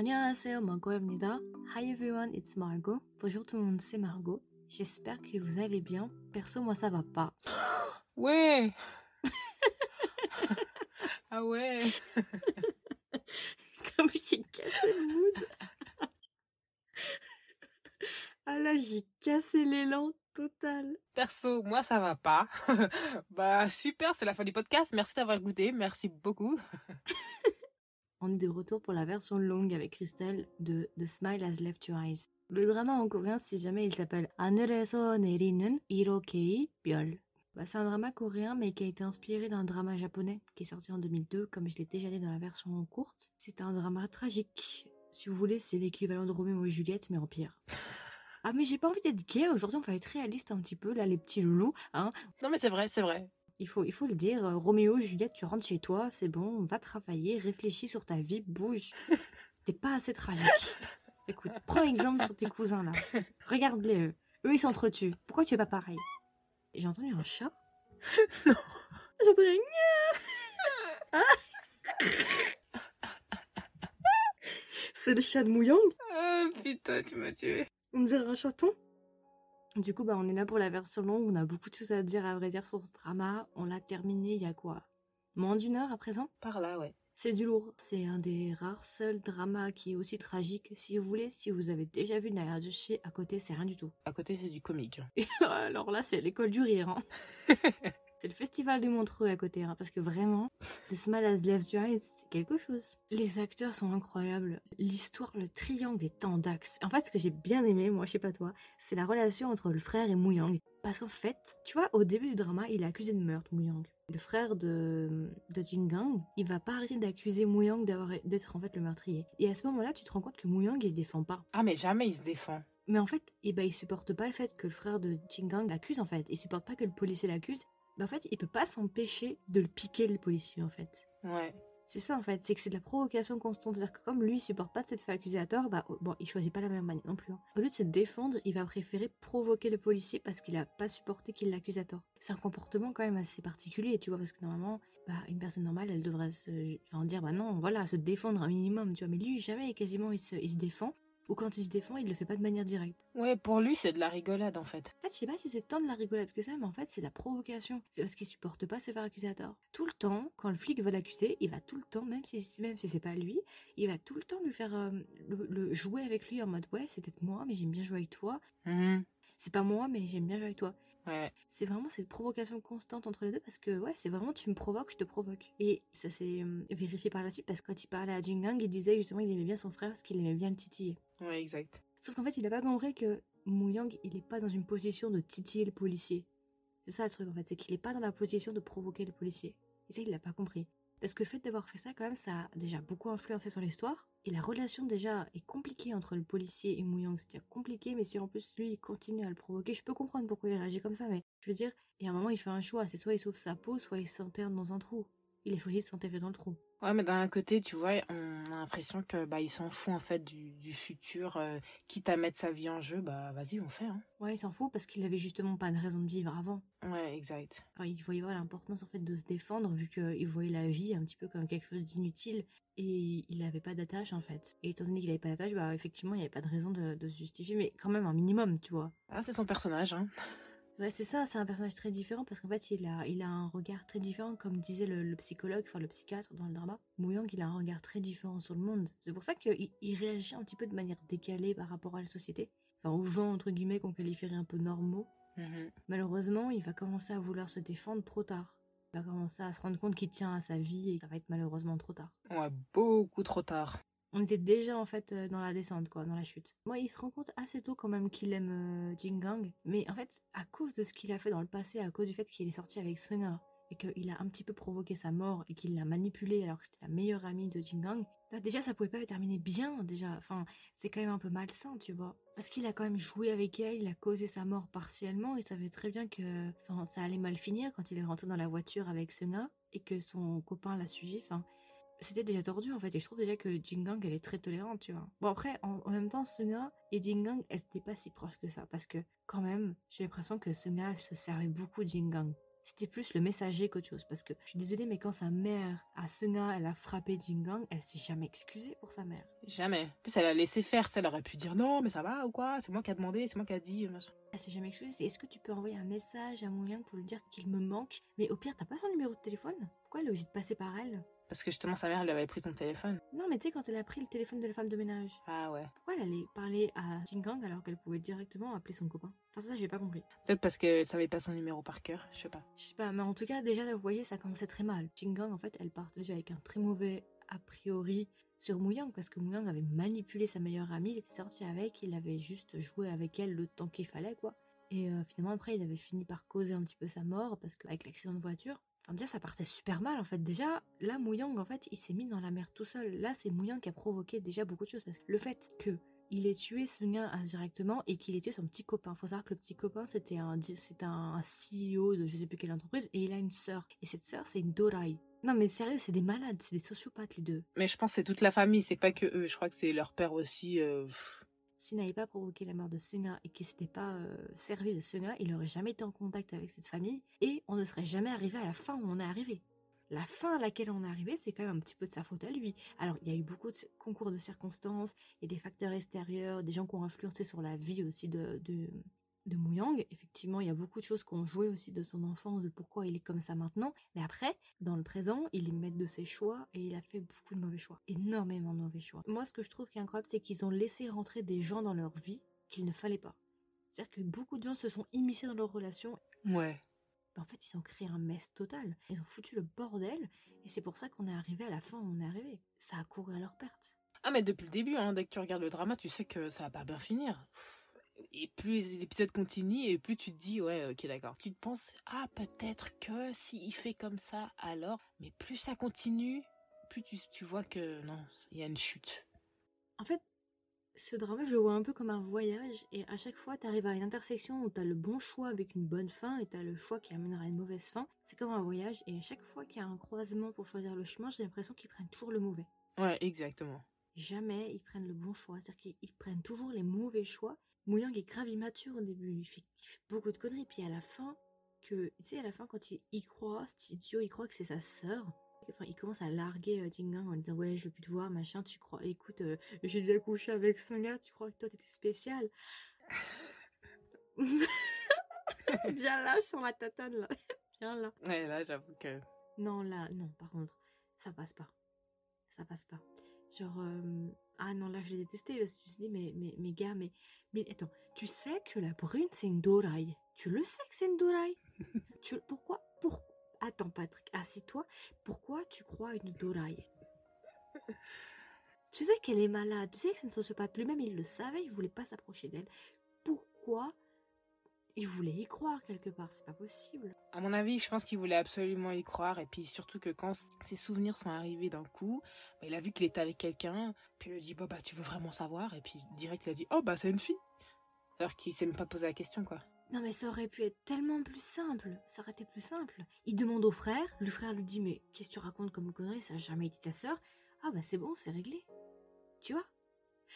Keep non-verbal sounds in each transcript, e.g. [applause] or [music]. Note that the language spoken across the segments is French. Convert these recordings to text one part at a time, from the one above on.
안녕하세요, Margot입니다. Hi everyone, it's Margot. Bonjour tout le monde, c'est Margot. J'espère que vous allez bien. Perso, moi ça va pas. [gasps] Ouais. [laughs] ah ouais. [laughs] Comme j'ai cassé le mood. [laughs] ah là, j'ai cassé l'élan total. Perso, moi ça va pas. bah super, c'est la fin du podcast. Merci d'avoir goûté, merci beaucoup. On est de retour pour la version longue avec Christelle de The Smile Has Left Your Eyes. Le drama en coréen, si jamais il s'appelle 하늘에서 내리는 이렇게의 별. Bah, c'est un drama coréen mais qui a été inspiré d'un drama japonais qui est sorti en 2002 comme je l'ai déjà dit dans la version courte. C'est un drama tragique. Si vous voulez, c'est l'équivalent de Roméo et Juliette mais en pire. Ah mais j'ai pas envie d'être gay aujourd'hui, on va être réaliste un petit peu là les petits loulous, hein. Non mais c'est vrai, c'est vrai. Il faut, il faut le dire, euh, Roméo, Juliette, tu rentres chez toi, c'est bon, va travailler, réfléchis sur ta vie, bouge. [laughs] T'es pas assez tragique. Écoute, prends exemple sur tes cousins là. Regarde-les eux. Eux ils s'entretuent. Pourquoi tu es pas pareil? J'ai entendu un chat [laughs] Non. J'ai entendu un [laughs] C'est le chat de Mouyang Oh putain, tu m'as tué. On dirait un chaton Du coup, bah, on est là pour la version longue. On a beaucoup de choses à dire, à vrai dire, sur ce drama. On l'a terminé il y a quoi? Moins d'une heure à présent? Par là, ouais. C'est du lourd. C'est un des rares seuls dramas qui est aussi tragique. Si vous voulez, si vous avez déjà vu Naya Joshi, à côté, c'est rien du tout. À côté, c'est du comique. [laughs] Alors là, c'est l'école du rire. hein. [laughs] c'est le festival de Montreux à côté, hein, parce que vraiment, The Smile Has Left Your Eyes, c'est quelque chose. Les acteurs sont incroyables. L'histoire, le triangle est en d'axes. En fait, ce que j'ai bien aimé, moi, je sais pas toi, c'est la relation entre le frère et Mouyang. Parce qu'en fait, tu vois, au début du drama, il est accusé de meurtre, Mouyang. Le frère de, de Jingang, il va pas arrêter d'accuser Mouyang d'avoir- d'être en fait le meurtrier. Et à ce moment-là, tu te rends compte que Mouyang, il se défend pas. Ah mais jamais il se défend. Mais en fait, eh ben, il supporte pas le fait que le frère de Jingang l'accuse en fait. Il supporte pas que le policier l'accuse. En fait, il peut pas s'empêcher de le piquer le policier en fait. Ouais. C'est ça en fait, c'est que c'est de la provocation constante. C'est-à-dire que comme lui, il supporte pas de s'être fait accuser à tort, bah oh, bon, il choisit pas la même manière non plus. hein. Au lieu de se défendre, il va préférer provoquer le policier parce qu'il a pas supporté qu'il l'accuse à tort. C'est un comportement quand même assez particulier, tu vois, parce que normalement, bah, une personne normale, elle devrait se, enfin, dire, bah non, voilà, se défendre un minimum, tu vois. Mais lui, jamais, quasiment, il se, il se défend. Ou quand il se défend, il le fait pas de manière directe. Ouais, pour lui, c'est de la rigolade en fait. En fait, je sais pas si c'est tant de la rigolade que ça, mais en fait, c'est de la provocation. C'est parce qu'il supporte pas se faire accuser à tort. Tout le temps, quand le flic veut l'accuser, il va tout le temps, même si, même si c'est pas lui, il va tout le temps lui faire euh, le, le jouer avec lui en mode ouais, c'est peut-être moi, mais j'aime bien jouer avec toi. Mhm. C'est pas moi, mais j'aime bien jouer avec toi. Ouais. C'est vraiment cette provocation constante entre les deux parce que ouais, c'est vraiment tu me provoques, je te provoque. Et ça s'est euh, vérifié par la suite parce que quand il parlait à Jingang, il disait justement il aimait bien son frère parce qu'il aimait bien le titiller. Ouais, exact. Sauf qu'en fait, il a pas compris que Mouyang, il est pas dans une position de titiller le policier. C'est ça le truc en fait, c'est qu'il est pas dans la position de provoquer le policier. Et ça, il l'a pas compris. Parce que le fait d'avoir fait ça, quand même, ça a déjà beaucoup influencé sur l'histoire. Et la relation déjà est compliquée entre le policier et Mouyang. C'est-à-dire compliqué, mais si en plus lui, il continue à le provoquer, je peux comprendre pourquoi il réagit comme ça, mais je veux dire, et à un moment, il fait un choix. C'est soit il sauve sa peau, soit il s'enterre dans un trou. Il a choisi de s'enterrer dans le trou. Ouais, mais d'un côté, tu vois, on a l'impression que bah il s'en fout en fait du, du futur, euh, quitte à mettre sa vie en jeu, bah vas-y, on fait. Hein. Ouais, il s'en fout parce qu'il avait justement pas de raison de vivre avant. Ouais, exact. Enfin, il voyait l'importance en fait de se défendre vu qu'il voyait la vie un petit peu comme quelque chose d'inutile et il n'avait pas d'attache en fait. Et étant donné qu'il avait pas d'attache, bah effectivement il n'y avait pas de raison de, de se justifier, mais quand même un minimum, tu vois. Ah, c'est son personnage, hein. Ouais, c'est ça, c'est un personnage très différent parce qu'en fait il a, il a un regard très différent, comme disait le, le psychologue, enfin le psychiatre dans le drama. Mouyang, il a un regard très différent sur le monde. C'est pour ça qu'il il réagit un petit peu de manière décalée par rapport à la société. Enfin, aux gens, entre guillemets, qu'on qualifierait un peu normaux. Mhm. Malheureusement, il va commencer à vouloir se défendre trop tard. Il va commencer à se rendre compte qu'il tient à sa vie et ça va être malheureusement trop tard. Ouais, beaucoup trop tard. On était déjà en fait euh, dans la descente, quoi, dans la chute. Moi, il se rend compte assez tôt quand même qu'il aime euh, Jingang, mais en fait, à cause de ce qu'il a fait dans le passé, à cause du fait qu'il est sorti avec Sunga et qu'il a un petit peu provoqué sa mort et qu'il l'a manipulé alors que c'était la meilleure amie de Jingang, bah déjà ça pouvait pas terminer bien déjà. Enfin, c'est quand même un peu malsain, tu vois. Parce qu'il a quand même joué avec elle, il a causé sa mort partiellement, il savait très bien que ça allait mal finir quand il est rentré dans la voiture avec Sunga et que son copain l'a suivi. Enfin, c'était déjà tordu en fait et je trouve déjà que Jingang elle est très tolérante tu vois bon après en, en même temps Sunga et Jingang elles étaient pas si proches que ça parce que quand même j'ai l'impression que Sunga elle se servait beaucoup de Jingang C'était plus le messager qu'autre chose. Parce que je suis désolée, mais quand sa mère, à Sena, elle a frappé Jingang, elle s'est jamais excusée pour sa mère. Jamais. En plus, elle a laissé faire. Ça, elle aurait pu dire non, mais ça va ou quoi C'est moi qui a demandé, c'est moi qui a dit. machin. Elle s'est jamais excusée. C'est est-ce que tu peux envoyer un message à Mouyang pour lui dire qu'il me manque? Mais au pire, t'as pas son numéro de téléphone? Pourquoi elle est obligée de passer par elle? Parce que justement, sa mère lui avait pris son téléphone. Non, mais tu sais, quand elle a pris le téléphone de la femme de ménage, Ah ouais. pourquoi elle allait parler à Jingang alors qu'elle pouvait directement appeler son copain? Enfin, ça, j'ai pas compris. Peut-être parce qu'elle savait pas son numéro par cœur, je sais pas. Je sais pas, mais en tout cas, déjà, vous voyez, ça commençait très mal. Jingang, en fait, elle déjà avec un très mauvais a priori sur Mouyang, parce que Mouyang avait manipulé sa meilleure amie, il était sorti avec, il avait juste joué avec elle le temps qu'il fallait, quoi. Et euh, finalement, après, il avait fini par causer un petit peu sa mort, parce qu'avec l'accident de voiture, enfin, déjà, ça partait super mal, en fait. Déjà, là, Mouyang, en fait, il s'est mis dans la mer tout seul. Là, c'est Mouyang qui a provoqué déjà beaucoup de choses, parce que le fait que il ait tué gars indirectement et qu'il ait tué son petit copain. Faut savoir que le petit copain, c'était un, un CEO de je sais plus quelle entreprise et il a une sœur. Et cette sœur, c'est une Dorai. Non mais sérieux, c'est des malades, c'est des sociopathes les deux. Mais je pense que c'est toute la famille, c'est pas que eux. Je crois que c'est leur père aussi. euh. S'il n'avait pas provoqué la mort de Sunga et qu'il s'était pas euh, servi de Sunga, il n'aurait jamais été en contact avec cette famille et on ne serait jamais arrivé à la fin où on est arrivé. La fin à laquelle on est arrivé, c'est quand même un petit peu de sa faute à lui. Alors, il y a eu beaucoup de concours de circonstances, il des facteurs extérieurs, des gens qui ont influencé sur la vie aussi de, de Mouyang. Effectivement, il y a beaucoup de choses qui ont joué aussi de son enfance, de pourquoi il est comme ça maintenant. Mais après, dans le présent, il est maître de ses choix et il a fait beaucoup de mauvais choix. Énormément de mauvais choix. Moi, ce que je trouve qui est incroyable, c'est qu'ils ont laissé rentrer des gens dans leur vie qu'il ne fallait pas. C'est-à-dire que beaucoup de gens se sont immiscés dans leur relation Ouais. en fait, ils ont créé un mess total. Ils ont foutu le bordel. Et c'est pour ça qu'on est arrivé à la fin où on est arrivé. Ça a couru à leur perte. Ah, mais depuis le début, hein, dès que tu regardes le drama, tu sais que ça va pas bien finir. Et plus les épisodes continuent, et plus tu te dis, ouais, ok, d'accord. Tu te penses, ah, peut-être que s'il fait comme ça, alors? Mais plus ça continue, plus tu, tu vois que non, il y a une chute. En fait, ce drama, je le vois un peu comme un voyage. Et à chaque fois, tu arrives à une intersection où tu as le bon choix avec une bonne fin et tu as le choix qui amènera à une mauvaise fin. C'est comme un voyage. Et à chaque fois qu'il y a un croisement pour choisir le chemin, j'ai l'impression qu'ils prennent toujours le mauvais. Ouais, exactement. Jamais ils prennent le bon choix. C'est-à-dire qu'ils ils prennent toujours les mauvais choix. Mouyang est grave immature au début. Il fait, il fait beaucoup de conneries. Puis à la fin, que, tu sais, à la fin, quand il croit, cet idiot, il croit que c'est sa sœur. Enfin, il commence à larguer euh, Jingang en lui disant Ouais, je veux plus te voir, machin. Tu crois, écoute, euh, j'ai déjà couché avec son gars, tu crois que toi t'étais spécial [laughs] Viens là, sur la tatane là. [laughs] Viens là. Ouais, là, j'avoue que. Non, là, non, par contre, ça passe pas. Ça passe pas. Genre, euh, ah non, là, je l'ai détesté parce que tu te dis, mais, mais, mais gars, mais, mais attends, tu sais que la brune, c'est une doraille. Tu le sais que c'est une doraille? [laughs] Tu, Pourquoi pour... Attends, Patrick, assis-toi. Pourquoi tu crois à une doraille? Tu sais qu'elle est malade. Tu sais que c'est une sociopathe. Lui-même, il le savait. Il voulait pas s'approcher d'elle. Pourquoi il voulait y croire quelque part C'est pas possible. À mon avis, je pense qu'il voulait absolument y croire. Et puis surtout que quand ses souvenirs sont arrivés d'un coup, bah, il a vu qu'il était avec quelqu'un. Puis il lui a dit bah, bah tu veux vraiment savoir? Et puis direct, il a dit oh bah c'est une fille. Alors qu'il s'est même pas posé la question quoi. Non mais ça aurait pu être tellement plus simple. Ça aurait été plus simple. Il demande au frère. Le frère lui dit mais qu'est-ce que tu racontes comme connerie Ça a jamais été ta sœur? Ah bah c'est bon, c'est réglé. Tu vois?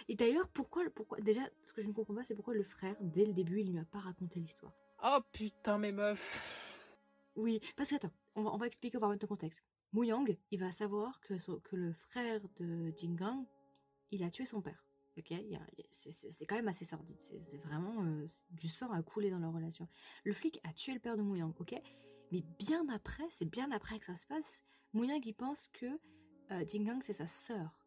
Et d'ailleurs, pourquoi, pourquoi Déjà, ce que je ne comprends pas, c'est pourquoi le frère, dès le début, il lui a pas raconté l'histoire. Oh putain mes meufs. Oui, parce que attends, on va, on va expliquer, on va remettre le contexte. Mouyang, il va savoir que, que le frère de Jingang, il a tué son père. Ok, c'est- quand même assez sordide. C'est vraiment euh, du sang a coulé dans leur relation. Le flic a tué le père de Mouyang, ok? Mais bien après, c'est bien après que ça se passe, Mouyang il pense que euh, Jingang c'est sa sœur,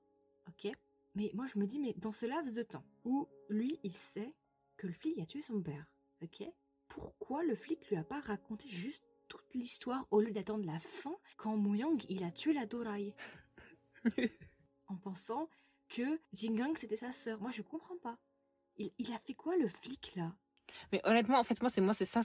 ok? Mais moi je me dis, mais dans ce laps de temps où lui il sait que le flic a tué son père, ok? Pourquoi le flic lui a pas raconté juste toute l'histoire au lieu d'attendre la fin quand Mouyang il a tué la Dorai? [laughs] En pensant que Jingang c'était sa sœur. Moi je comprends pas. Il, il a fait quoi le flic là? Mais honnêtement, en fait, moi, c'est moi, c'est ça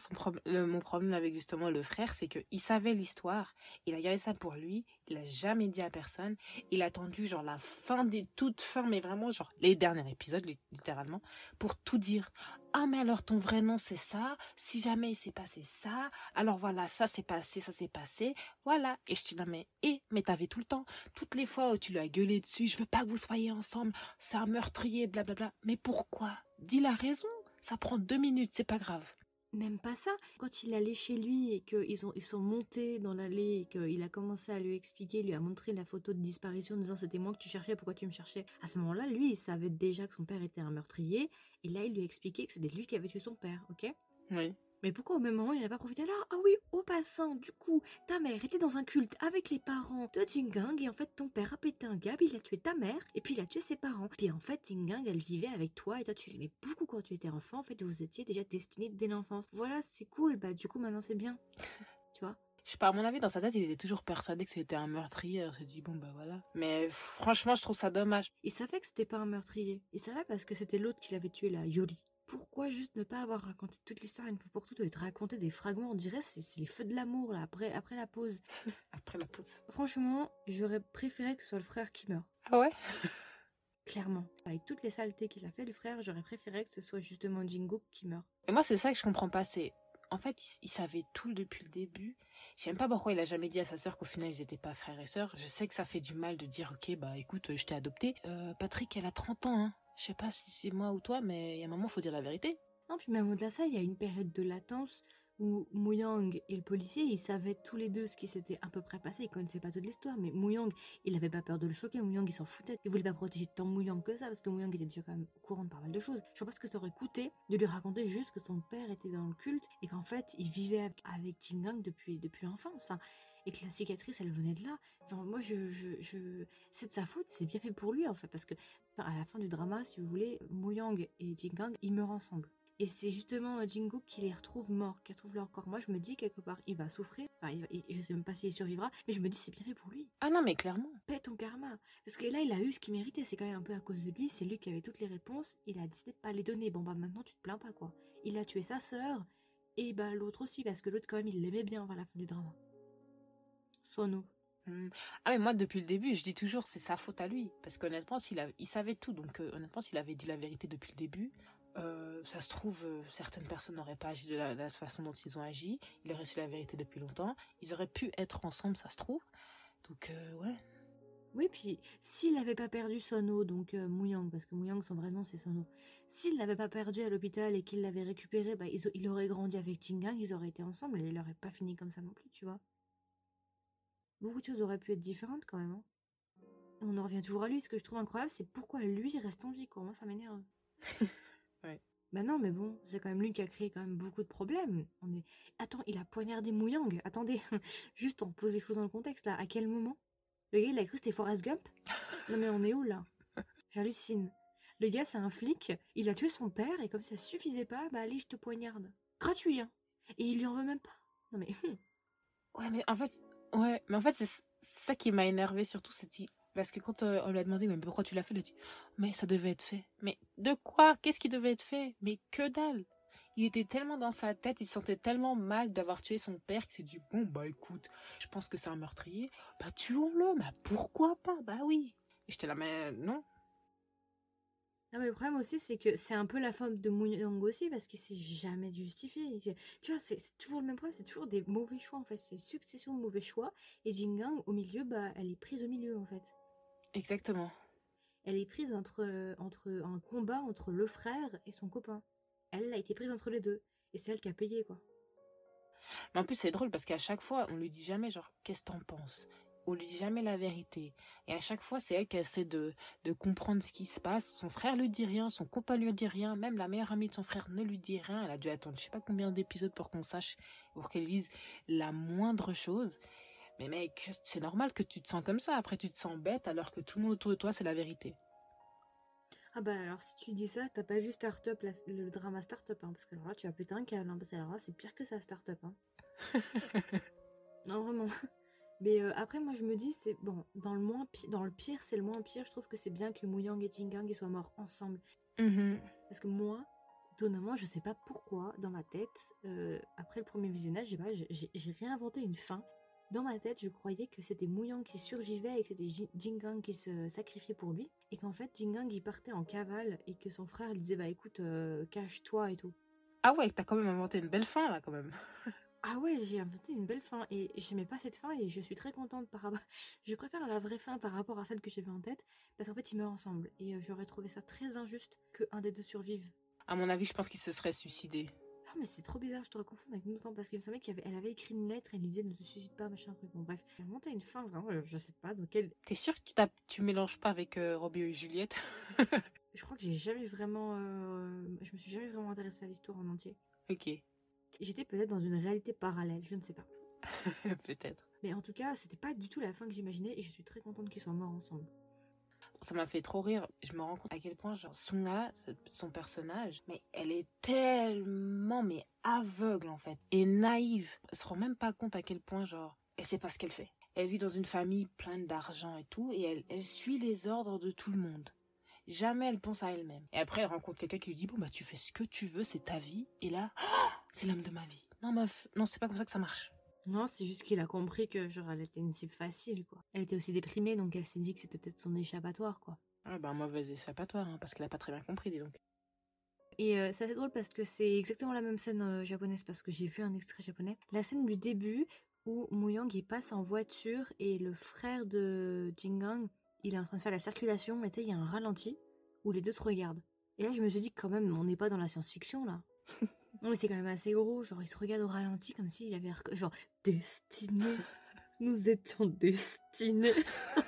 mon problème avec justement le frère, c'est que il savait l'histoire, il a gardé ça pour lui, il a jamais dit à personne, il a attendu genre la fin des toutes fins, mais vraiment genre les derniers épisodes, li- littéralement, pour tout dire. Ah mais alors ton vrai nom c'est ça, si jamais il s'est passé ça, alors voilà ça s'est passé, ça s'est passé, voilà. Et je dis non mais et mais t'avais tout le temps, toutes les fois où tu lui as gueulé dessus, je veux pas que vous soyez ensemble, c'est un meurtrier, blablabla. Mais pourquoi? Dis la raison. Ça prend deux minutes, c'est pas grave. même pas ça. Quand il allait chez lui et qu'ils ils sont montés dans l'allée et qu'il a commencé à lui expliquer, lui a montré la photo de disparition en disant c'était moi que tu cherchais, pourquoi tu me cherchais? À ce moment-là, lui, il savait déjà que son père était un meurtrier. Et là, il lui a expliqué que c'était lui qui avait tué son père, ok? Oui. Mais pourquoi au même moment il n'a pas profité? Alors Ah oui, au passant, du coup, ta mère était dans un culte avec les parents de Jingang et en fait ton père a pété un gab, il a tué ta mère et puis il a tué ses parents. Puis en fait Jingang elle vivait avec toi et toi tu l'aimais beaucoup quand tu étais enfant, en fait vous étiez déjà destiné dès l'enfance. Voilà, c'est cool, bah du coup maintenant c'est bien. tu vois? Je sais pas, à mon avis, dans sa tête, il était toujours persuadé que c'était un meurtrier. Il s'est dit, bon, bah voilà. Mais franchement, je trouve ça dommage. Il savait que c'était pas un meurtrier. Il savait parce que c'était l'autre qui l'avait tué, là, Yori pourquoi juste ne pas avoir raconté toute l'histoire une fois pour toutes et te raconter des fragments On dirait c'est c'est les feux de l'amour là après après la pause. [laughs] après la pause. Franchement, j'aurais préféré que ce soit le frère qui meurt. Ah ouais? [laughs] Clairement, avec toutes les saletés qu'il a fait le frère, j'aurais préféré que ce soit justement Jingo qui meurt. Et moi c'est ça que je comprends pas, c'est en fait, il, savait tout depuis le début. Je sais pas pourquoi il a jamais dit à sa sœur qu'au final ils étaient pas frères et sœurs. Je sais que ça fait du mal de dire ok bah écoute je t'ai adopté. Euh, Patrick elle a 30 ans hein. Je sais pas si c'est moi ou toi, mais il y a un moment, faut dire la vérité. Non, puis même au-delà de ça, il y a une période de latence où Mouyang et le policier, ils savaient tous les deux ce qui s'était à peu près passé. Ils connaissaient pas toute l'histoire, mais Mouyang, il avait pas peur de le choquer. Mouyang, il s'en foutait. Il voulait pas protéger tant Mouyang que ça, parce que Mouyang était déjà quand même courant de pas mal de choses. Je sais pas ce que ça aurait coûté de lui raconter juste que son père était dans le culte et qu'en fait, il vivait avec, Jingang depuis, depuis l'enfance. Et que la cicatrice elle venait de là. Enfin, moi je, je, c'est de sa faute, c'est bien fait pour lui en fait parce que à la fin du drama, si vous voulez, Moyang et Jingang ils meurent ensemble. Et c'est justement euh, Jingo qui les retrouve morts, qui retrouve leur corps. Moi, je me dis quelque part, il va souffrir. Enfin, il je sais même pas s'il survivra, mais je me dis c'est bien fait pour lui. Ah non, mais clairement. Paie ton karma. Parce que là, il a eu ce qu'il méritait. C'est quand même un peu à cause de lui. C'est lui qui avait toutes les réponses. Il a décidé de pas les donner. Bon, bah maintenant, tu te plains pas, quoi. Il a tué sa sœur. Et bah l'autre aussi, parce que l'autre, quand même, il l'aimait bien à la fin du drama. Sono. Hmm. Ah mais moi depuis le début je dis toujours c'est sa faute à lui. Parce qu'honnêtement s'il il savait tout. Donc euh, honnêtement s'il avait dit la vérité depuis le début euh, ça se trouve euh, certaines personnes n'auraient pas agi de la, façon dont ils ont agi. Il aurait su la vérité depuis longtemps. Ils auraient pu être ensemble ça se trouve. Donc ouais. Oui puis s'il n'avait pas perdu Sono donc Mouyang parce que Mouyang son vrai nom c'est Sono. S'il l'avait pas perdu à l'hôpital et qu'il l'avait récupéré bah, il aurait grandi avec Jingang ils auraient été ensemble et il n'aurait pas fini comme ça non plus tu vois beaucoup de choses auraient pu être différentes quand même. Hein. On en revient toujours à lui. Ce que je trouve incroyable, c'est pourquoi lui reste en vie. Quoi. Moi, ça m'énerve. [laughs] ouais. Bah non, mais bon, c'est quand même lui qui a créé quand même beaucoup de problèmes. On est... Attends, il a poignardé Mouyang. Attendez, [laughs] juste on pose les choses dans le contexte là. À quel moment? Le gars, il a cru que c'était Forrest Gump? [laughs] Non mais on est où là? J'hallucine. Le gars, c'est un flic. Il a tué son père et comme ça suffisait pas, bah allez, je te poignarde. Gratuit, hein. Et il lui en veut même pas. Non mais... ouais, mais en fait, Ouais, mais en fait, c'est ça qui m'a énervé surtout, c'est parce que quand euh, on lui a demandé mais pourquoi tu l'as fait, il a dit mais ça devait être fait. Mais de quoi? Qu'est-ce qui devait être fait? Mais que dalle! Il était tellement dans sa tête, il se sentait tellement mal d'avoir tué son père qu'il s'est dit bon bah écoute, je pense que c'est un meurtrier, bah tuons-le, mais pourquoi pas? Bah oui. Et j'étais là mais non, non, mais le problème aussi, c'est que c'est un peu la forme de Mouyang aussi, parce qu'il s'est jamais justifié. Tu vois, c'est toujours le même problème, c'est toujours des mauvais choix, en fait. C'est succession de mauvais choix. Et Jingang, au milieu, bah, elle est prise au milieu, en fait. Exactement. Elle est prise entre, entre un combat entre le frère et son copain. Elle a été prise entre les deux. Et c'est elle qui a payé, quoi. Mais en plus, c'est drôle parce qu'à chaque fois, on lui dit jamais, genre, qu'est-ce que t'en penses? On lui dit jamais la vérité. Et à chaque fois, c'est elle qui essaie de, de comprendre ce qui se passe. Son frère lui dit rien, son copain lui dit rien, même la meilleure amie de son frère ne lui dit rien. Elle a dû attendre je sais pas combien d'épisodes pour qu'on sache, pour qu'elle dise la moindre chose. Mais mec, c'est normal que tu te sens comme ça. Après, tu te sens bête alors que tout le monde autour de toi, c'est la vérité. Ah bah alors si tu dis ça, t'as pas vu Startup, le drama Startup, hein, parce que alors là tu vas péter un câble, hein, parce que alors là c'est pire que ça Startup. Hein. [laughs] non vraiment. Mais euh, après, moi, je me dis, c'est bon, dans le, moins dans le pire, c'est le moins pire. Je trouve que c'est bien que Mouyang et Jingang soient morts ensemble. Mmh Parce que moi, étonnamment, je sais pas pourquoi, dans ma tête, euh, après le premier visionnage, j'ai réinventé une fin. Dans ma tête, je croyais que c'était Mouyang qui survivait et que c'était Jingang qui se sacrifiait pour lui. Et qu'en fait, Jingang, il partait en cavale et que son frère lui disait, bah écoute, euh, cache-toi et tout. Ah ouais, t'as quand même inventé une belle fin là, quand même. [laughs] Ah ouais, j'ai inventé une belle fin et j'aimais pas cette fin et je suis très contente par rapport. [laughs] Je préfère la vraie fin par rapport à celle que j'avais en tête parce qu'en fait ils meurent ensemble et euh, j'aurais trouvé ça très injuste que un des deux survive. À mon avis, je pense qu'il se serait suicidé. Ah, mais c'est trop bizarre, je te confonds avec une autre femme parce qu'il me semblait qu'elle avait, écrit une lettre, elle lui disait ne te suicide pas, machin truc. Bon, bref, elle monté une fin, vraiment, je sais pas dans quel. T'es sûr que tu, tu mélanges pas avec euh, Roméo et Juliette? [laughs] Je crois que j'ai jamais vraiment. euh, Je me suis jamais vraiment intéressée à l'histoire en entier. Ok, J'étais peut-être dans une réalité parallèle, je ne sais pas. [laughs] peut-être. Mais en tout cas, c'était pas du tout la fin que j'imaginais et je suis très contente qu'ils soient morts ensemble. Ça m'a fait trop rire. Je me rends compte à quel point, genre, Sunga, cette- son personnage, mais elle est tellement, mais aveugle, en fait, et naïve. Elle se rend même pas compte à quel point, genre, elle sait pas ce qu'elle fait. Elle vit dans une famille pleine d'argent et tout, et elle, elle suit les ordres de tout le monde. Jamais elle pense à elle-même. Et après, elle rencontre quelqu'un qui lui dit, bon, bah, tu fais ce que tu veux, c'est ta vie. Et là, c'est l'homme de ma vie. Non, meuf, non, c'est pas comme ça que ça marche. Non, c'est juste qu'il a compris que genre elle était une cible facile quoi. Elle était aussi déprimée donc elle s'est dit que c'était peut-être son échappatoire quoi. Ah, bah, mauvais échappatoire, hein, parce qu'elle a pas très bien compris, dis donc. Et euh, c'est assez drôle parce que c'est exactement la même scène euh, japonaise parce que j'ai vu un extrait japonais. La scène du début où Muyang il passe en voiture et le frère de Jingang il est en train de faire la circulation et tu sais il y a un ralenti où les deux se regardent. Et là je me suis dit quand même on n'est pas dans la science-fiction là. [laughs] non mais c'est quand même assez gros genre il se regarde au ralenti comme s'il avait genre destiné. [laughs] Nous étions destinés.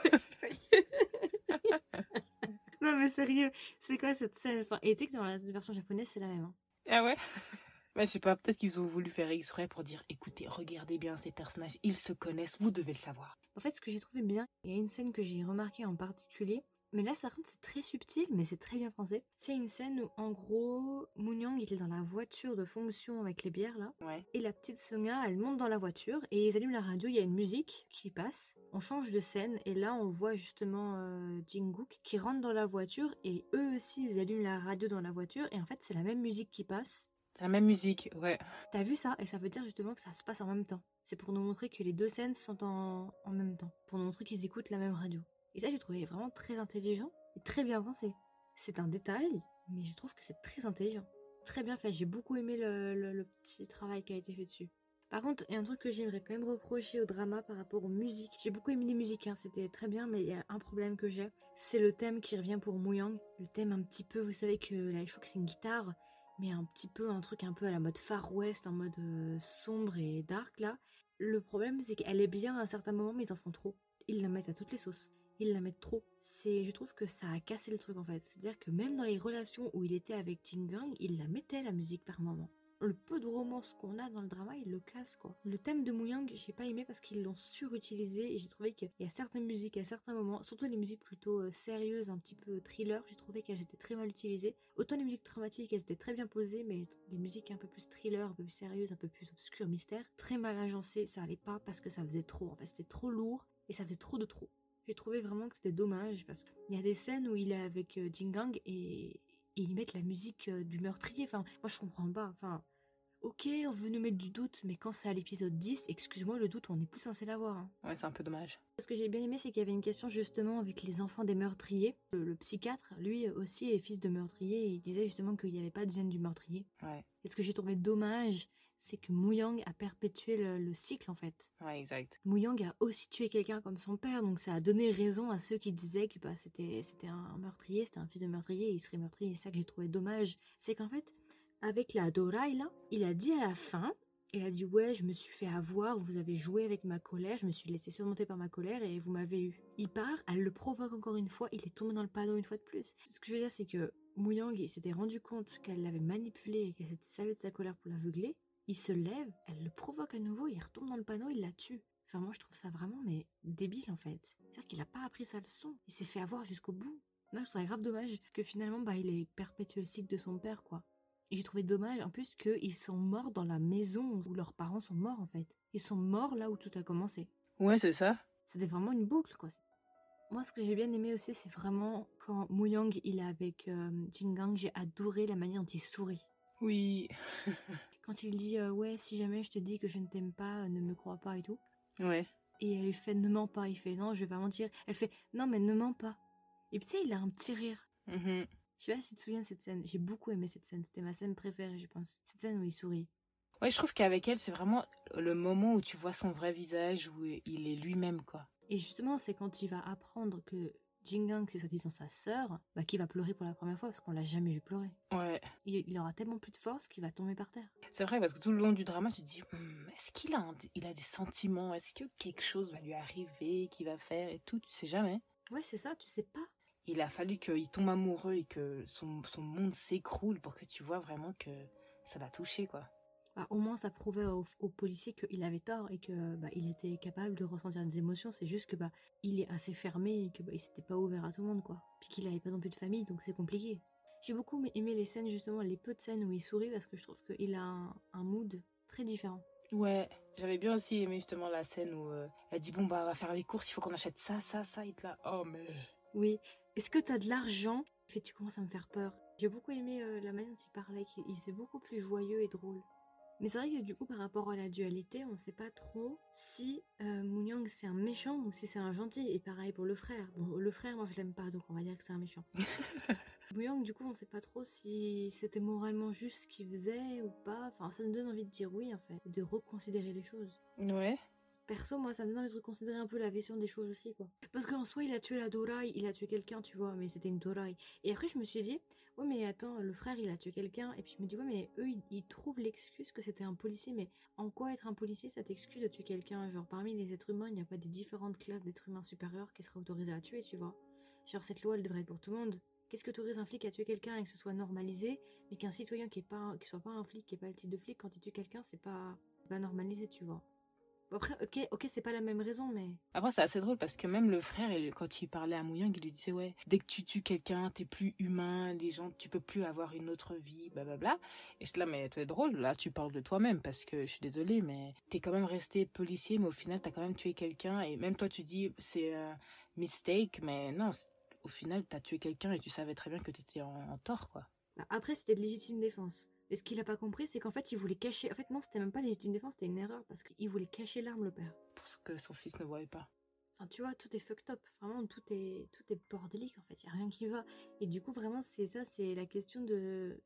[laughs] non mais sérieux, c'est quoi cette scène? Enfin, Et tu sais que dans la version japonaise c'est la même. hein. Ah ouais? [laughs] Bah, je sais pas, peut-être qu'ils ont voulu faire exprès pour dire écoutez, regardez bien ces personnages, ils se connaissent, vous devez le savoir. En fait, ce que j'ai trouvé bien, il y a une scène que j'ai remarquée en particulier, mais là, ça contre, c'est très subtil, mais c'est très bien pensé. C'est une scène où, en gros, Moonyang était dans la voiture de fonction avec les bières, là, Ouais. et la petite Songa, elle monte dans la voiture, et ils allument la radio, il y a une musique qui passe, on change de scène, et là, on voit justement euh, Jingkook qui rentre dans la voiture, et eux aussi, ils allument la radio dans la voiture, et en fait, c'est la même musique qui passe, C'est la même musique, ouais. T'as vu ça? Et ça veut dire justement que ça se passe en même temps. C'est pour nous montrer que les deux scènes sont en, en même temps. Pour nous montrer qu'ils écoutent la même radio. Et ça, j'ai trouvé vraiment très intelligent et très bien pensé. C'est un détail, mais je trouve que c'est très intelligent. Très bien fait. J'ai beaucoup aimé le, petit travail qui a été fait dessus. Par contre, il y a un truc que j'aimerais quand même reprocher au drama par rapport aux musiques. J'ai beaucoup aimé les musiques, hein, c'était très bien, mais il y a un problème que j'ai. C'est le thème qui revient pour Muyang. Le thème un petit peu, vous savez que là, je crois que c'est une guitare mais un petit peu un truc un peu à la mode Far West, en mode euh, sombre et dark là. Le problème c'est qu'elle est bien à un certain moment, mais ils en font trop. Ils la mettent à toutes les sauces. Ils la mettent trop. C'est, je trouve que ça a cassé le truc en fait. C'est-à-dire que même dans les relations où il était avec Jingang, il la mettait la musique par moment. Le peu de romance qu'on a dans le drama, il le casse quoi. Le thème de Muyang, j'ai pas aimé parce qu'ils l'ont surutilisé et j'ai trouvé qu'il y a certaines musiques à certains moments, surtout les musiques plutôt euh, sérieuses, un petit peu thriller, j'ai trouvé qu'elles étaient très mal utilisées. Autant les musiques dramatiques, elles étaient très bien posées, mais les musiques un peu plus thriller, un peu plus sérieuses, un peu plus obscures, mystère, très mal agencées, ça allait pas parce que ça faisait trop. En fait, c'était trop lourd et ça faisait trop de trop. J'ai trouvé vraiment que c'était dommage parce qu'il y a des scènes où il est avec euh, Jingang et, et ils mettent la musique euh, du meurtrier. Enfin, moi je comprends pas. Enfin, ok, on veut nous mettre du doute, mais quand c'est à l'épisode 10, excuse-moi, le doute, on n'est plus censé l'avoir. hein. Ouais, c'est un peu dommage. Ce que j'ai bien aimé, c'est qu'il y avait une question justement avec les enfants des meurtriers. Le, le psychiatre, lui aussi, est fils de meurtrier et il disait justement qu'il n'y avait pas de gène du meurtrier. Ouais, Et ce que j'ai trouvé dommage, c'est que Muyang a perpétué le, le cycle en fait. ouais, exact. Muyang a aussi tué quelqu'un comme son père, donc ça a donné raison à ceux qui disaient que bah, c'était c'était un meurtrier, c'était un fils de meurtrier, et il serait meurtrier. Et ça que j'ai trouvé dommage, c'est qu'en fait, avec la Dorai là, il a dit à la fin, il a dit ouais, je me suis fait avoir, vous avez joué avec ma colère, je me suis laissé surmonter par ma colère et vous m'avez eu. Il part, elle le provoque encore une fois, il est tombé dans le panneau une fois de plus. Ce que je veux dire, c'est que Muyang il s'était rendu compte qu'elle l'avait manipulé et qu'elle s'était servie de sa colère pour l'aveugler. Il se lève, elle le provoque à nouveau, il retombe dans le panneau, il la tue. Enfin, moi, je trouve ça vraiment, mais débile, en fait. C'est-à-dire qu'il a pas appris sa leçon. Il s'est fait avoir jusqu'au bout. Moi, je trouve ça grave dommage que finalement, bah, il ait perpétué le cycle de son père, quoi. Et j'ai trouvé dommage, en plus, qu'ils sont morts dans la maison où leurs parents sont morts, en fait. Ils sont morts là où tout a commencé. Ouais, c'est ça. C'était vraiment une boucle, quoi. Moi, ce que j'ai bien aimé aussi, c'est vraiment quand Muyang, il est avec euh, Jingang, j'ai adoré la manière dont il sourit. Oui. [laughs] Quand il dit euh, ouais, si jamais je te dis que je ne t'aime pas, euh, ne me crois pas et tout. Ouais. Et elle fait ne mens pas. Il fait non, je vais pas mentir. Elle fait non, mais ne mens pas. Et puis tu sais, il a un petit rire. Mhm. Je sais pas si tu te souviens de cette scène. J'ai beaucoup aimé cette scène. C'était ma scène préférée, je pense. Cette scène où il sourit. Ouais, je trouve qu'avec elle, c'est vraiment le moment où tu vois son vrai visage, où il est lui-même, quoi. Et justement, c'est quand il va apprendre que Jingang, c'est soi-disant sa sœur, bah, qui va pleurer pour la première fois parce qu'on l'a jamais vu pleurer. Ouais. Il, il aura tellement plus de force qu'il va tomber par terre. C'est vrai, parce que tout le long du drama, tu te dis, Hum, est-ce qu'il a, un- il a des sentiments? Est-ce que quelque chose va lui arriver, qu'il va faire et tout? Tu sais jamais. Ouais, c'est ça, tu sais pas. Il a fallu qu'il tombe amoureux et que son, son monde s'écroule pour que tu vois vraiment que ça l'a touché, quoi. Bah, au moins, ça prouvait au, au policier qu'il avait tort et que bah, il était capable de ressentir des émotions. C'est juste que bah, il est assez fermé et que bah, il s'était pas ouvert à tout le monde, quoi. Puis qu'il avait pas non plus de famille, donc c'est compliqué. J'ai beaucoup aimé les scènes, justement, les peu de scènes où il sourit parce que je trouve qu'il a un, un mood très différent. Ouais, j'avais bien aussi aimé justement la scène où euh, elle dit bon bah on va faire les courses, il faut qu'on achète ça, ça, ça, te là. Oh mais. Oui. Est-ce que t'as de l'argent? Fait, tu commences à me faire peur. J'ai beaucoup aimé euh, la manière dont il parlait, il était beaucoup plus joyeux et drôle. Mais c'est vrai que du coup, par rapport à la dualité, on sait pas trop si euh, Moonyang c'est un méchant ou si c'est un gentil. Et pareil pour le frère. Bon, le frère, moi je l'aime pas, donc on va dire que c'est un méchant. [laughs] Moonyang, du coup, on sait pas trop si c'était moralement juste ce qu'il faisait ou pas. Enfin, ça nous donne envie de dire oui, en fait, de reconsidérer les choses. Ouais. Perso, moi, ça me donne de reconsidérer un peu la vision des choses aussi, quoi. Parce qu'en soi, il a tué la Dorai, il a tué quelqu'un, tu vois, mais c'était une Dorai. Et après, je me suis dit, ouais, mais attends, le frère, il a tué quelqu'un. Et puis je me dis, ouais, mais eux, ils, trouvent l'excuse que c'était un policier. Mais en quoi être un policier, ça t'excuse de tuer quelqu'un? Genre, parmi les êtres humains, il n'y a pas des différentes classes d'êtres humains supérieurs qui seraient autorisés à tuer, tu vois. Genre, cette loi, elle devrait être pour tout le monde. Qu'est-ce que autorise un flic à tuer quelqu'un et que ce soit normalisé, mais qu'un citoyen qui est pas, qui soit pas un flic, qui est pas le type de flic, quand il tue quelqu'un, c'est pas, pas normalisé, tu vois. Bon, après, ok, ok, c'est pas la même raison, mais Après c'est assez drôle parce que même le frère, il- quand il parlait à Mouyang, il lui disait ouais, dès que tu tues quelqu'un, t'es plus humain, les gens, tu peux plus avoir une autre vie, blablabla. Et je suis là mais tu es drôle, là tu parles de toi-même parce que je suis désolée, mais t'es quand même resté policier, mais au final t'as quand même tué quelqu'un et même toi tu dis c'est un mistake, mais non, au final t'as tué quelqu'un et tu savais très bien que t'étais en, en tort quoi. Bah, après, c'était de légitime défense. Et ce qu'il a pas compris, c'est qu'en fait, il voulait cacher. En fait, non, c'était même pas légitime défense, c'était une erreur parce qu'il voulait cacher l'arme, le père. Pour ce que son fils ne voyait pas. Enfin, tu vois, tout est fucked up. Vraiment, tout est, tout est bordélique, en fait. Y a rien qui va. Et du coup, vraiment, c'est ça, c'est la question de.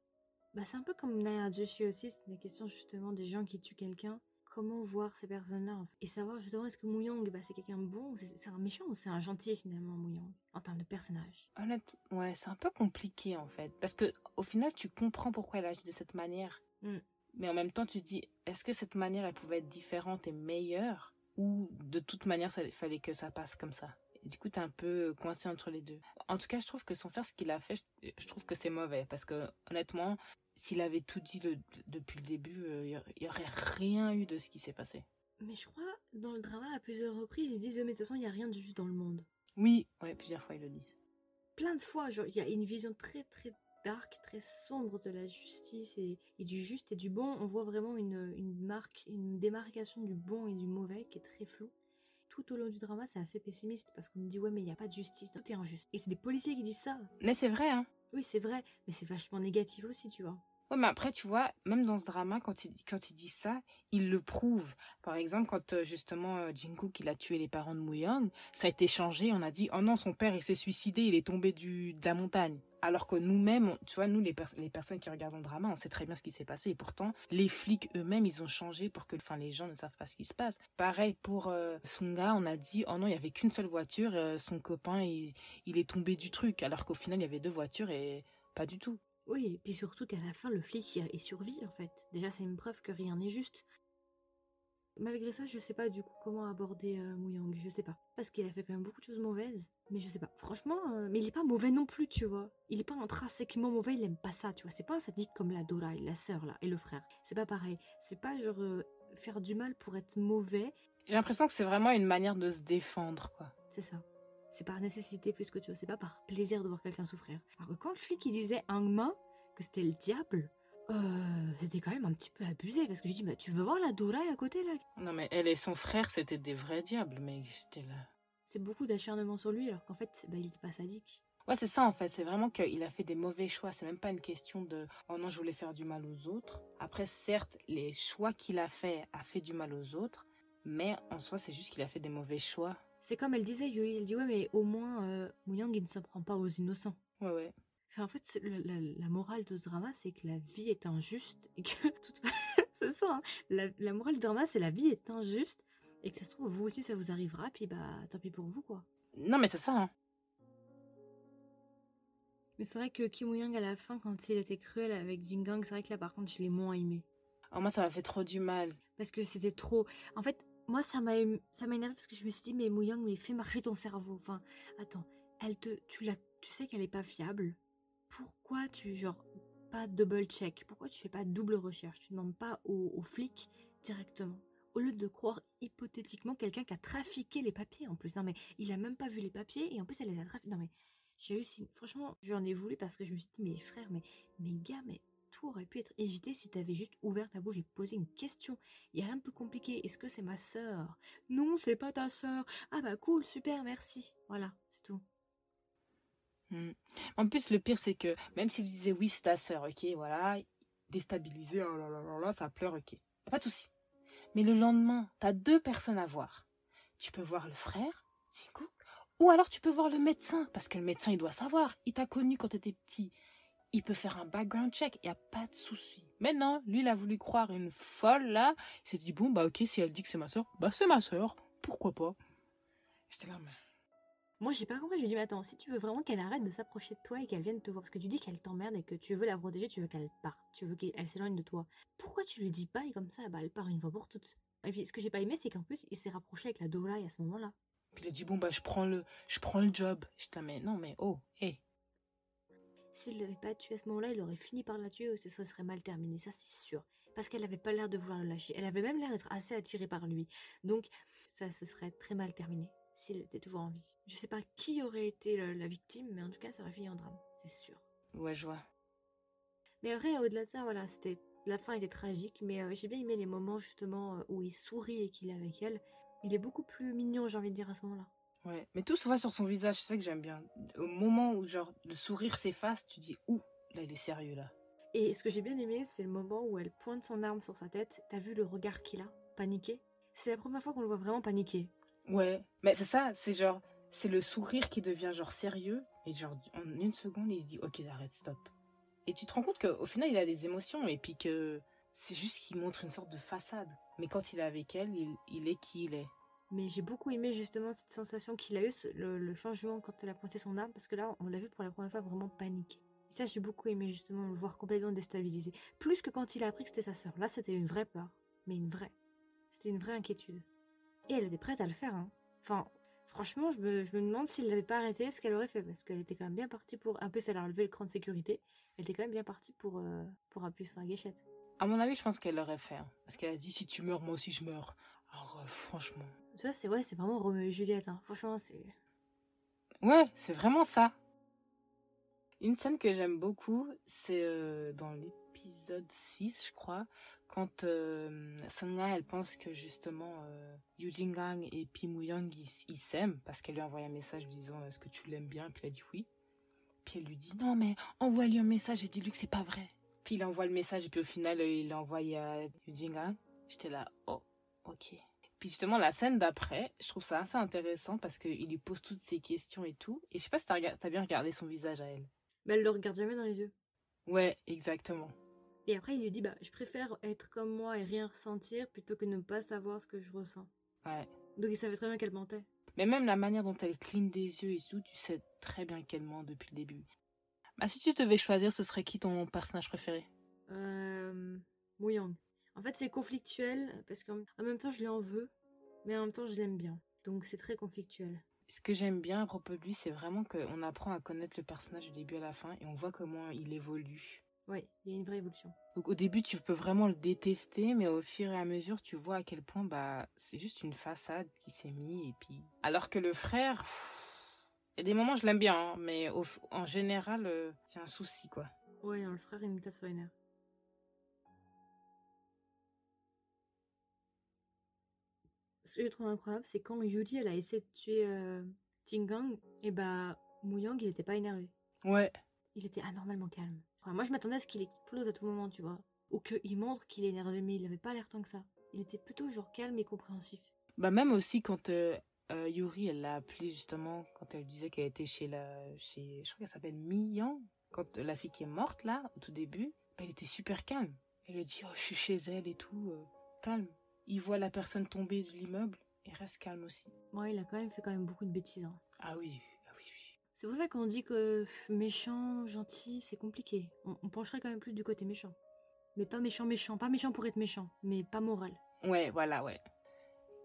Bah, c'est un peu comme Naya Joshi aussi, c'est la question justement des gens qui tuent quelqu'un. Comment voir ces personnes-là en fait. Et savoir justement est-ce que Mouyang, bah, c'est quelqu'un de bon, c'est un méchant ou c'est un gentil finalement, Mouyang, en termes de personnage? Honnêtement, ouais, c'est un peu compliqué en fait. Parce que au final, tu comprends pourquoi elle agit de cette manière. Mm. Mais en même temps, tu te dis, est-ce que cette manière, elle pouvait être différente et meilleure? Ou de toute manière, ça- il fallait que ça passe comme ça? Et du coup, t'es un peu coincé entre les deux. En tout cas, je trouve que son frère, ce qu'il a fait, je, je trouve que c'est mauvais. Parce que, honnêtement, s'il avait tout dit le- depuis le début, euh, il y aurait- il y aurait rien eu de ce qui s'est passé. Mais je crois, dans le drama, à plusieurs reprises, ils disent mais de toute façon, il n'y a rien de juste dans le monde. Oui, ouais, plusieurs fois, ils le disent. plein de fois, il y a une vision très très dark, très sombre de la justice et, et du juste et du bon. On voit vraiment une, une marque, une démarcation du bon et du mauvais qui est très floue. Tout au long du drama, c'est assez pessimiste parce qu'on nous dit ouais mais il n'y a pas de justice, tout est injuste. Et c'est des policiers qui disent ça. Mais c'est vrai, hein. Oui c'est vrai, mais c'est vachement négatif aussi, tu vois. Ouais, mais après, tu vois, même dans ce drama, quand il, quand il dit ça, il le prouve. Par exemple, quand euh, justement euh, Jungkook il a tué les parents de Mouyang, ça a été changé. On a dit, oh non, son père il s'est suicidé, il est tombé du, de la montagne. Alors que nous-mêmes, tu vois, nous les, les personnes qui regardent le drama, on sait très bien ce qui s'est passé. Et pourtant, les flics eux-mêmes, ils ont changé pour que, enfin, les gens ne savent pas ce qui se passe. Pareil pour euh, Sunga, on a dit, oh non, il y avait qu'une seule voiture, son copain il, il est tombé du truc. Alors qu'au final, il y avait deux voitures et pas du tout. Oui, et puis surtout qu'à la fin, le flic il, survit en fait. Déjà, c'est une preuve que rien n'est juste. Malgré ça, je sais pas du coup comment aborder euh, Mouyang, je sais pas. Parce qu'il a fait quand même beaucoup de choses mauvaises, mais je sais pas. Franchement, euh, mais il est pas mauvais non plus, tu vois. Il est pas intrinsèquement mauvais, il aime pas ça, tu vois. C'est pas un sadique comme la Dora, la sœur là, et le frère. C'est pas pareil. C'est pas genre euh, faire du mal pour être mauvais, J'ai l'impression que c'est vraiment une manière de se défendre, quoi. c'est ça. C'est par nécessité plus que tu vois, c'est pas par plaisir de voir quelqu'un souffrir. Alors que quand le flic il disait Angma que c'était le diable, euh, c'était quand même un petit peu abusé parce que je dis bah tu veux voir la Dora à côté là? Non, mais elle et son frère, c'était des vrais diables, mais j'étais là. C'est beaucoup d'acharnement sur lui alors qu'en fait bah il était pas sadique. Ouais, c'est ça en fait. C'est vraiment qu'il a fait des mauvais choix. C'est même pas une question de oh non, je voulais faire du mal aux autres. Après, certes, les choix qu'il a fait a fait du mal aux autres, mais en soi, c'est juste qu'il a fait des mauvais choix. C'est comme elle disait Yui, elle dit ouais mais au moins euh, Mouyang il ne s'en prend pas aux innocents. Ouais, ouais. Enfin, en fait, le- la, la morale de ce drama, c'est que la vie est injuste et que [laughs] toute [laughs] c'est ça. hein. La, la morale du drama, c'est la vie est injuste et que ça se trouve vous aussi ça vous arrivera puis bah tant pis pour vous quoi. Non, mais c'est ça. Hein. Mais c'est vrai que Kim Woo-young, à la fin, quand il était cruel avec Jin Gang, c'est vrai que là, par contre, je l'ai moins aimé. Oh, moi, ça m'a fait trop du mal. Parce que c'était trop. En fait, moi, ça m'a ça m'a énervé parce que je me suis dit, mais Woo-young, mais fais marcher ton cerveau. Enfin, attends, elle te, tu la, tu sais qu'elle est pas fiable. Pourquoi tu, genre, pas double check? Pourquoi tu fais pas double recherche? Tu demandes pas aux, flics directement au lieu de croire hypothétiquement quelqu'un qui a trafiqué les papiers en plus. Non mais il a même pas vu les papiers et en plus elle les a trafiqués. Non mais j'ai réussi. Franchement, j'en ai voulu parce que je me suis dit, mais frère, mais, mais gars, mais aurait pu être évité si t'avais juste ouvert ta bouche et posé une question. Y a rien de plus compliqué. Est-ce que c'est ma sœur? Non, c'est pas ta sœur. Ah bah cool, super, merci. Voilà, c'est tout. Hmm. En plus, le pire, c'est que même s'il disait oui, c'est ta sœur, ok, voilà, déstabilisé, oh là là là là, ça pleure, ok. Pas de souci. Mais le lendemain, t'as deux personnes à voir. Tu peux voir le frère, Jungkook, ou alors tu peux voir le médecin, parce que le médecin, il doit savoir. Il t'a connu quand t'étais petit. Il peut faire un background check, y a pas de souci. Mais non, lui, il a voulu croire une folle, là. Il s'est dit, bon, bah ok, si elle dit que c'est ma sœur, bah c'est ma sœur, pourquoi pas? J'étais là, mais... Moi, j'ai pas compris. Je lui ai dit, mais attends, si tu veux vraiment qu'elle arrête de s'approcher de toi et qu'elle vienne te voir, parce que tu dis qu'elle t'emmerde et que tu veux la protéger, tu veux qu'elle parte, tu veux qu'elle s'éloigne de toi. Pourquoi tu lui dis pas et comme ça, bah, elle part une fois pour toutes? Et puis, ce que j'ai pas aimé, c'est qu'en plus, il s'est rapproché avec la Dolai à ce moment-là. Puis il a dit, bon, bah je prends le, je prends le job. J'étais là, mais non, mais oh, hé. S'il l'avait pas tué à ce moment-là, il aurait fini par la tuer ou ce serait mal terminé, ça c'est sûr. Parce qu'elle avait pas l'air de vouloir le lâcher. Elle avait même l'air d'être assez attirée par lui. Donc, ça se serait très mal terminé s'il était toujours en vie. Je sais pas qui aurait été le- la victime, mais en tout cas, ça aurait fini en drame, c'est sûr. Ouais, je vois. Mais après, au-delà de ça, voilà, c'était la fin était tragique, mais euh, j'ai bien aimé les moments justement euh, où il sourit et qu'il est avec elle. Il est beaucoup plus mignon, j'ai envie de dire à ce moment-là. Ouais, mais tout se voit sur son visage, c'est ça que j'aime bien. Au moment où, genre, le sourire s'efface, tu dis, ouh, là, il est sérieux, là. Et ce que j'ai bien aimé, c'est le moment où elle pointe son arme sur sa tête. T'as vu le regard qu'il a, paniqué? C'est la première fois qu'on le voit vraiment paniquer. Ouais, mais c'est ça, c'est genre, c'est le sourire qui devient, genre, sérieux, et genre, en une seconde, il se dit, ok, arrête, stop. Et tu te rends compte qu'au final, il a des émotions, et puis que c'est juste qu'il montre une sorte de façade. Mais quand il est avec elle, il, il est qui il est. Mais j'ai beaucoup aimé justement cette sensation qu'il a eu, ce- le, changement quand elle a pointé son arme, parce que là, on l'a vu pour la première fois vraiment paniquer. Et ça, j'ai beaucoup aimé justement le voir complètement déstabilisé. Plus que quand il a appris que c'était sa sœur. Là, c'était une vraie peur. Mais une vraie. C'était une vraie inquiétude. Et elle était prête à le faire, hein. Enfin, franchement, je me, je me demande s'il l'avait pas arrêté, ce qu'elle aurait fait. Parce qu'elle était quand même bien partie pour. Un peu, ça elle a relevé le cran de sécurité. Elle était quand même bien partie pour, euh, pour appuyer sur la gâchette. À mon avis, je pense qu'elle l'aurait fait. hein. Parce qu'elle a dit, si tu meurs, moi aussi, je meurs. Alors, euh, franchement. Tu vois, c'est ouais, vraiment Roméo et Juliette, hein. Franchement, c'est. Ouais, c'est vraiment ça. Une scène que j'aime beaucoup, c'est euh, dans l'épisode 6, je crois, quand euh, elle pense que justement euh, Yu Jingang et Pi Young ils s'aiment parce qu'elle lui a envoyé un message lui disant est-ce que tu l'aimes bien? Puis elle a dit oui. Puis elle lui dit non mais envoie-lui un message et dis-lui que c'est pas vrai. Puis il envoie le message et puis au final euh, il l'a envoyé à Yu Jingang. J'étais là oh ok. Puis justement, la scène d'après, je trouve ça assez intéressant parce qu'il lui pose toutes ces questions et tout. Et je sais pas si t'as rega- t'as bien regardé son visage à elle. Mais elle le regarde jamais dans les yeux. Ouais, exactement. Et après, il lui dit, bah, je préfère être comme moi et rien ressentir plutôt que ne pas savoir ce que je ressens. Ouais. Donc il savait très bien qu'elle mentait. Mais même la manière dont elle cligne des yeux et tout, tu sais très bien qu'elle ment depuis le début. Bah, si tu devais choisir, ce serait qui ton personnage préféré? Euh... Mouillong. En fait, c'est conflictuel parce qu'en en même temps, je lui en veux, mais en même temps, je l'aime bien. Donc c'est très conflictuel. Ce que j'aime bien à propos de lui, c'est vraiment qu'on apprend à connaître le personnage du début à la fin et on voit comment il évolue. Oui, il y a une vraie évolution. Donc au début, tu peux vraiment le détester, mais au fur et à mesure, tu vois à quel point bah c'est juste une façade qui s'est mise et puis. Alors que le frère, il y a des moments je l'aime bien, hein, mais au- en général, euh, il y a un souci quoi. Ouais, non, le frère, il me tape sur les nerfs. Ce que je trouve incroyable, c'est quand Yuri, elle a essayé de tuer euh, Jingang, et bah, Mouyang, il était pas énervé. Ouais. il était anormalement calme. Enfin, moi, je m'attendais à ce qu'il explose à tout moment, tu vois. Ou qu'il montre qu'il est énervé, mais il avait pas l'air tant que ça. Il était plutôt genre calme et compréhensif. Bah même aussi quand euh, euh, Yuri, elle l'a appelé justement quand elle disait qu'elle était chez la, chez, je crois qu'elle s'appelle Miyang, quand la fille qui est morte là au tout début, bah, elle était super calme. Elle lui a dit oh je suis chez elle et tout, euh, calme. Il voit la personne tomber de l'immeuble et reste calme aussi. Ouais, il a quand même fait quand même beaucoup de bêtises. hein. Ah oui, ah oui, oui. C'est pour ça qu'on dit que méchant, gentil, c'est compliqué. On, on pencherait quand même plus du côté méchant. Mais pas méchant, méchant. Pas méchant pour être méchant, mais pas moral. Ouais, voilà, ouais.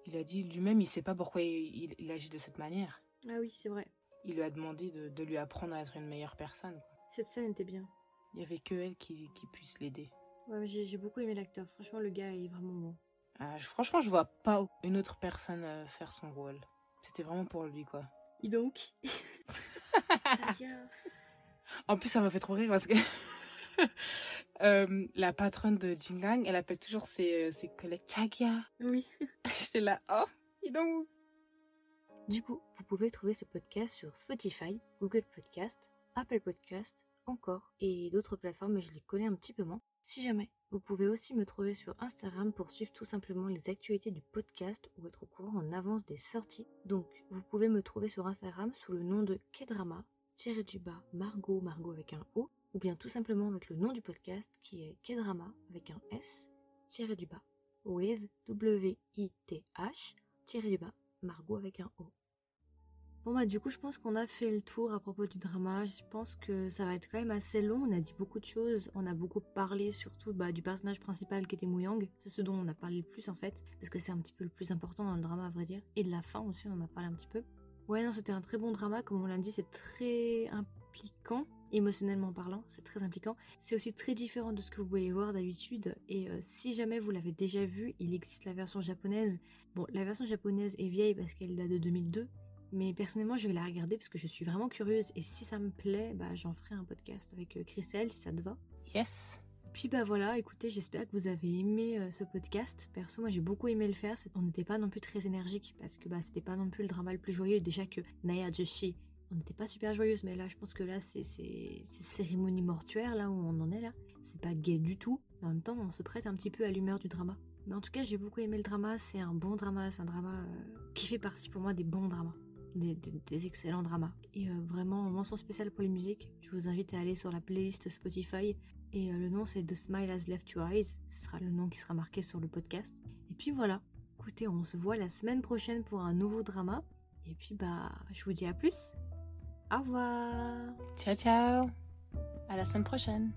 Il a dit lui-même, il sait pas pourquoi il, agit de cette manière. Ah oui, c'est vrai. Il lui a demandé de, de lui apprendre à être une meilleure personne. quoi. Cette scène était bien. Il y avait que elle qui, qui puisse l'aider. Ouais, j'ai j'ai beaucoup aimé l'acteur. Franchement, le gars est vraiment bon. Ah, je- franchement, je vois pas une autre personne euh, faire son rôle. C'était vraiment pour lui, quoi. Et donc. [laughs] En plus, ça m'a fait trop rire parce que [laughs] euh, la patronne de Jingang, elle appelle toujours ses, euh, ses collègues Chagia. Oui. [laughs] J'étais là, oh, dis donc. Du coup, vous pouvez trouver ce podcast sur Spotify, Google Podcast, Apple Podcast, encore, et d'autres plateformes, mais je les connais un petit peu moins. Si jamais, vous pouvez aussi me trouver sur Instagram pour suivre tout simplement les actualités du podcast ou être au courant en avance des sorties. Donc, vous pouvez me trouver sur Instagram sous le nom de Kedrama, tiré du bas Margot, Margot avec un O, ou bien tout simplement avec le nom du podcast qui est Kedrama avec un S, tiré du bas, with W-I-T-H, tiré du bas, Margot avec un O. Bon bah du coup je pense qu'on a fait le tour à propos du drama. Je pense que ça va être quand même assez long. On a dit beaucoup de choses. On a beaucoup parlé surtout bah, du personnage principal qui était Mouyang. C'est ce dont on a parlé le plus en fait. Parce que c'est un petit peu le plus important dans le drama à vrai dire. Et de la fin aussi on en a parlé un petit peu. Ouais non c'était un très bon drama. Comme on l'a dit c'est très impliquant. Émotionnellement parlant, c'est très impliquant. C'est aussi très différent de ce que vous pouvez voir d'habitude. Et euh, si jamais vous l'avez déjà vu, il existe la version japonaise. Bon, la version japonaise est vieille parce qu'elle date de 2002. Mais personnellement, je vais la regarder parce que je suis vraiment curieuse. Et si ça me plaît, bah, j'en ferai un podcast avec euh, Christelle, si ça te va. Yes. Puis bah voilà, écoutez, j'espère que vous avez aimé euh, ce podcast. Perso, moi j'ai beaucoup aimé le faire. On n'était pas non plus très énergique parce que bah c'était pas non plus le drama le plus joyeux. Déjà que Naya Joshi, on n'était pas super joyeuse, mais là je pense que là c'est cérémonie mortuaire là où on en est là. C'est pas gay du tout. Mais en même temps, on se prête un petit peu à l'humeur du drama. Mais en tout cas, j'ai beaucoup aimé le drama. C'est un bon drama. C'est un drama euh, qui fait partie pour moi des bons dramas. Des, excellents dramas. Et euh, vraiment, mention spéciale pour les musiques. Je vous invite à aller sur la playlist Spotify. Et euh, le nom, c'est The Smile Has Left Your Eyes. Ce sera le nom qui sera marqué sur le podcast. Et puis voilà. Écoutez, on se voit la semaine prochaine pour un nouveau drama. Et puis, bah, je vous dis à plus. Au revoir. Ciao, ciao. À la semaine prochaine.